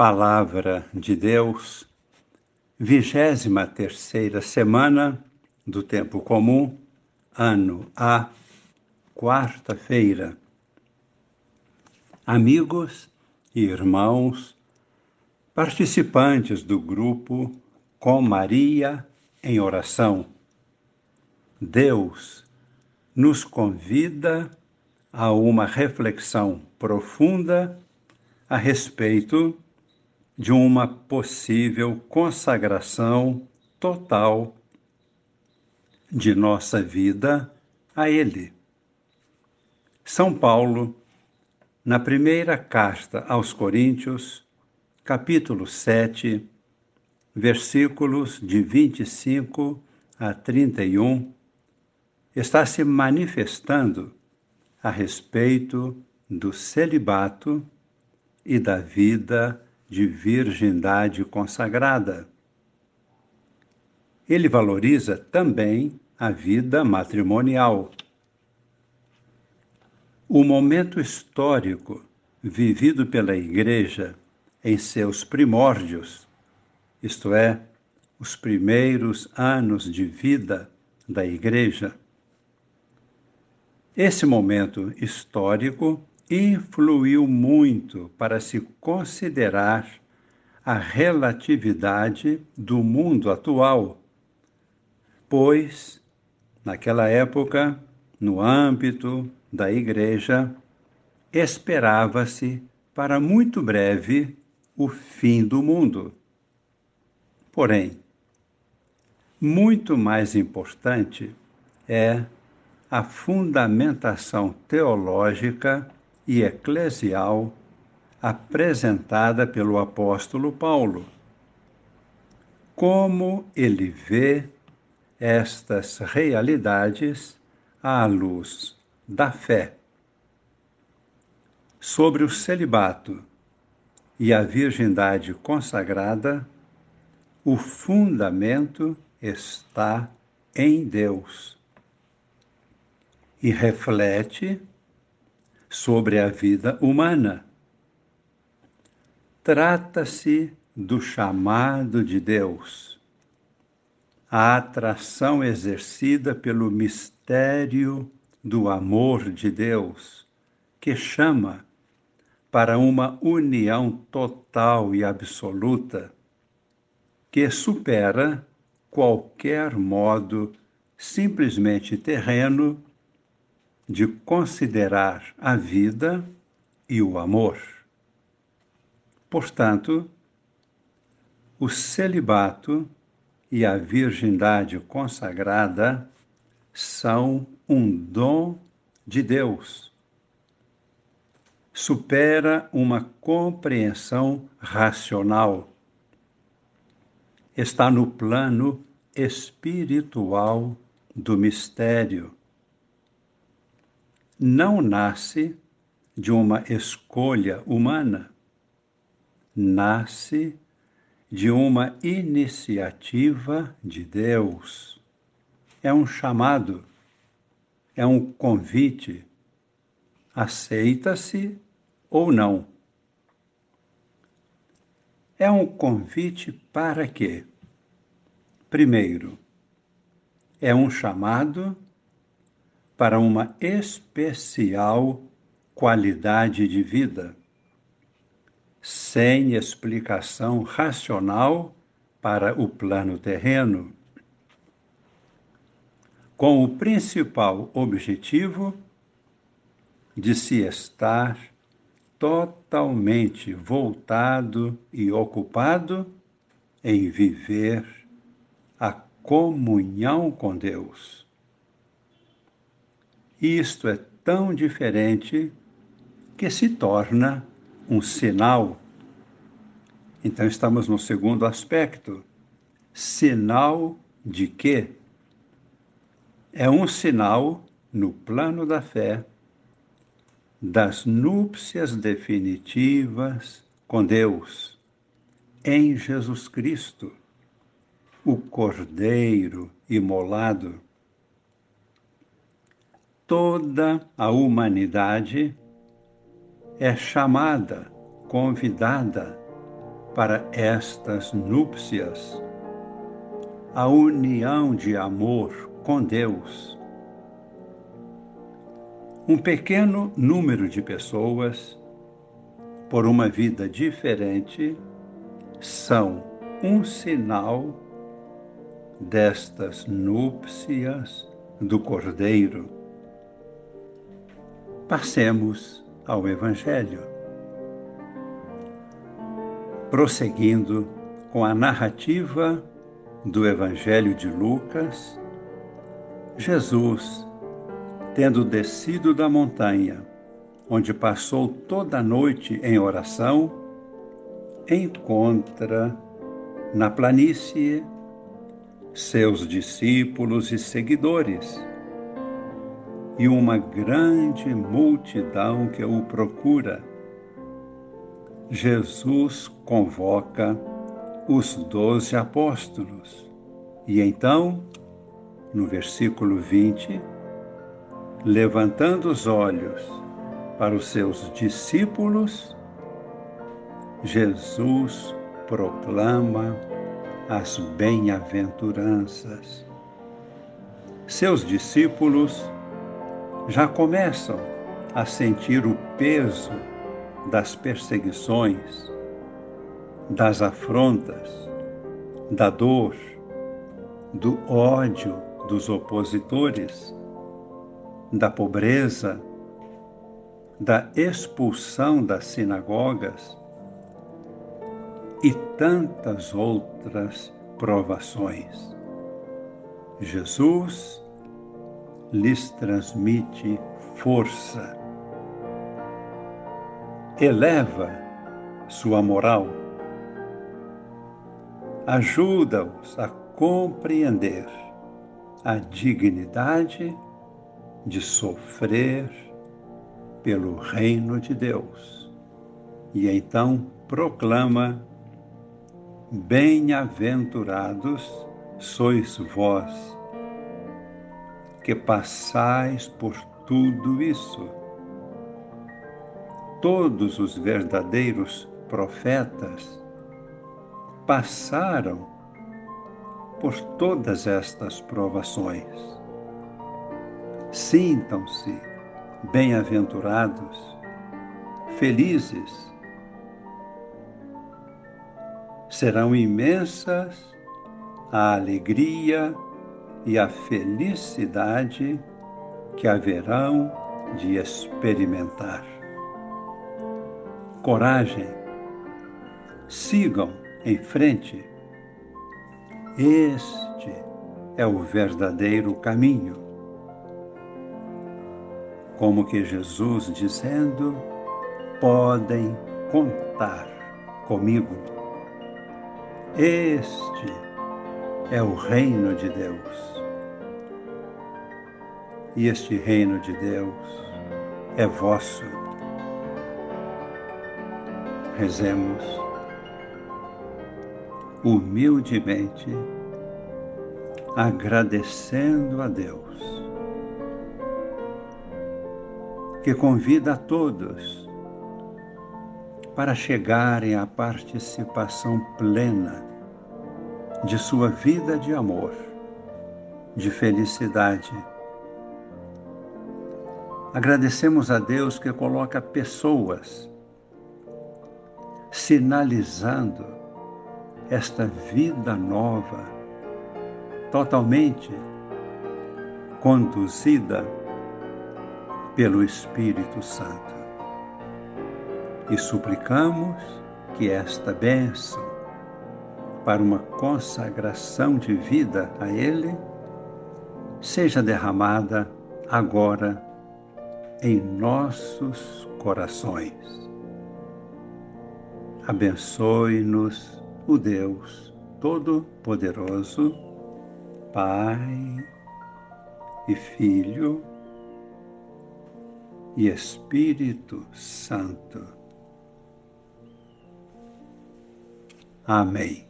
Palavra de Deus, vigésima terceira semana do tempo comum, ano A, quarta-feira. Amigos e irmãos, participantes do grupo Com Maria em Oração, Deus nos convida a uma reflexão profunda a respeito de uma possível consagração total de nossa vida a Ele. São Paulo, na primeira carta aos Coríntios, capítulo 7, versículos de 25 a 31, está se manifestando a respeito do celibato e da vida de virgindade consagrada. Ele valoriza também a vida matrimonial. O momento histórico vivido pela Igreja em seus primórdios, isto é, os primeiros anos de vida da Igreja. Esse momento histórico influiu muito para se considerar a relatividade do mundo atual, pois, naquela época, no âmbito da Igreja, esperava-se para muito breve o fim do mundo. Porém, muito mais importante é a fundamentação teológica e eclesial apresentada pelo apóstolo Paulo. Como ele vê estas realidades à luz da fé. Sobre o celibato e a virgindade consagrada, o fundamento está em Deus e reflete sobre a vida humana. Trata-se do chamado de Deus, a atração exercida pelo mistério do amor de Deus, que chama para uma união total e absoluta, que supera qualquer modo simplesmente terreno de considerar a vida e o amor. Portanto, o celibato e a virgindade consagrada são um dom de Deus. Supera uma compreensão racional. Está no plano espiritual do mistério não nasce de uma escolha humana, nasce de uma iniciativa de Deus. É um chamado, é um convite. Aceita-se ou não. É um convite para quê? Primeiro, é um chamado para uma especial qualidade de vida, sem explicação racional para o plano terreno, com o principal objetivo de se estar totalmente voltado e ocupado em viver a comunhão com Deus isto é tão diferente que se torna um sinal. Então, estamos no segundo aspecto. Sinal de quê? É um sinal no plano da fé das núpcias definitivas com Deus, em Jesus Cristo, o Cordeiro imolado toda a humanidade é chamada, convidada para estas núpcias, a união de amor com Deus. Um pequeno número de pessoas, por uma vida diferente, são um sinal destas núpcias do Cordeiro. Passemos ao Evangelho. Prosseguindo com a narrativa do Evangelho de Lucas, Jesus, tendo descido da montanha, onde passou toda a noite em oração, encontra na planície seus discípulos e seguidores e uma grande multidão que o procura. Jesus convoca os doze apóstolos e então, no versículo 20, levantando os olhos para os seus discípulos, Jesus proclama as bem-aventuranças. Seus discípulos já começam a sentir o peso das perseguições, das afrontas, da dor, do ódio dos opositores, da pobreza, da expulsão das sinagogas e tantas outras provações. Jesus lhes transmite força, eleva sua moral, ajuda-os a compreender a dignidade de sofrer pelo reino de Deus. E então proclama Bem-aventurados sois vós, que passais por tudo isso. Todos os verdadeiros profetas passaram por todas estas provações. Sintam-se bem-aventurados, felizes, serão imensas a alegria e a felicidade que haverão de experimentar. Coragem, sigam em frente. Este é o verdadeiro caminho. Como que Jesus dizendo: podem contar comigo. Este é o reino de Deus. E este reino de Deus é vosso. Rezemos humildemente, agradecendo a Deus, que convida a todos para chegarem à participação plena de sua vida de amor, de felicidade. Agradecemos a Deus que coloca pessoas sinalizando esta vida nova, totalmente conduzida pelo Espírito Santo e suplicamos que esta bênção para uma consagração de vida a Ele seja derramada agora em nossos corações. Abençoe-nos o Deus Todo-Poderoso, Pai e Filho e Espírito Santo. Amém.